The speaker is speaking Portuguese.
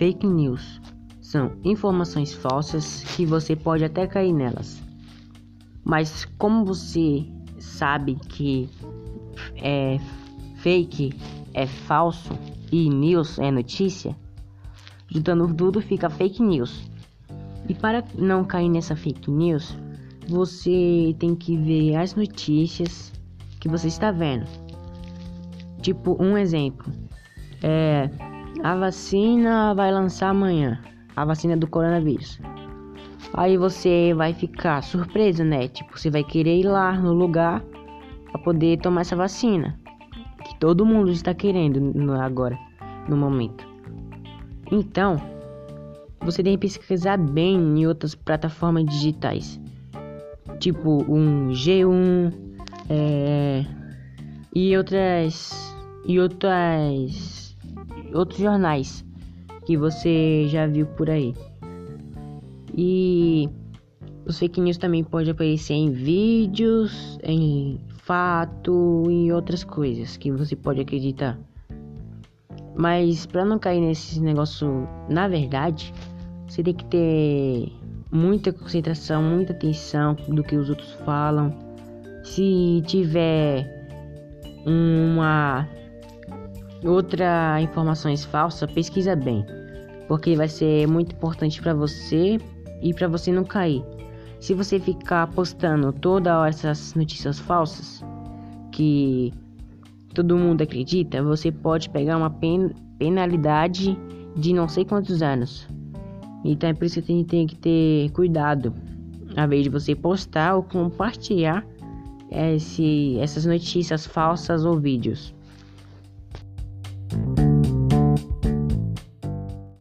fake news. São informações falsas que você pode até cair nelas. Mas como você sabe que é fake é falso e news é notícia, juntando tudo fica fake news. E para não cair nessa fake news, você tem que ver as notícias que você está vendo. Tipo, um exemplo. É, a vacina vai lançar amanhã. A vacina do coronavírus. Aí você vai ficar surpreso, né? Tipo, você vai querer ir lá no lugar para poder tomar essa vacina. Que todo mundo está querendo agora, no momento. Então, você tem que pesquisar bem em outras plataformas digitais. Tipo um G1 é, e outras e outras outros jornais que você já viu por aí. E os fake news também pode aparecer em vídeos, em fato e outras coisas que você pode acreditar. Mas para não cair nesse negócio, na verdade, você tem que ter muita concentração, muita atenção do que os outros falam. Se tiver uma outra informações falsas, pesquisa bem, porque vai ser muito importante para você e para você não cair. Se você ficar postando toda essas notícias falsas que todo mundo acredita, você pode pegar uma pen penalidade de não sei quantos anos. Então é por isso que tem que ter cuidado, a vez de você postar ou compartilhar esse, essas notícias falsas ou vídeos.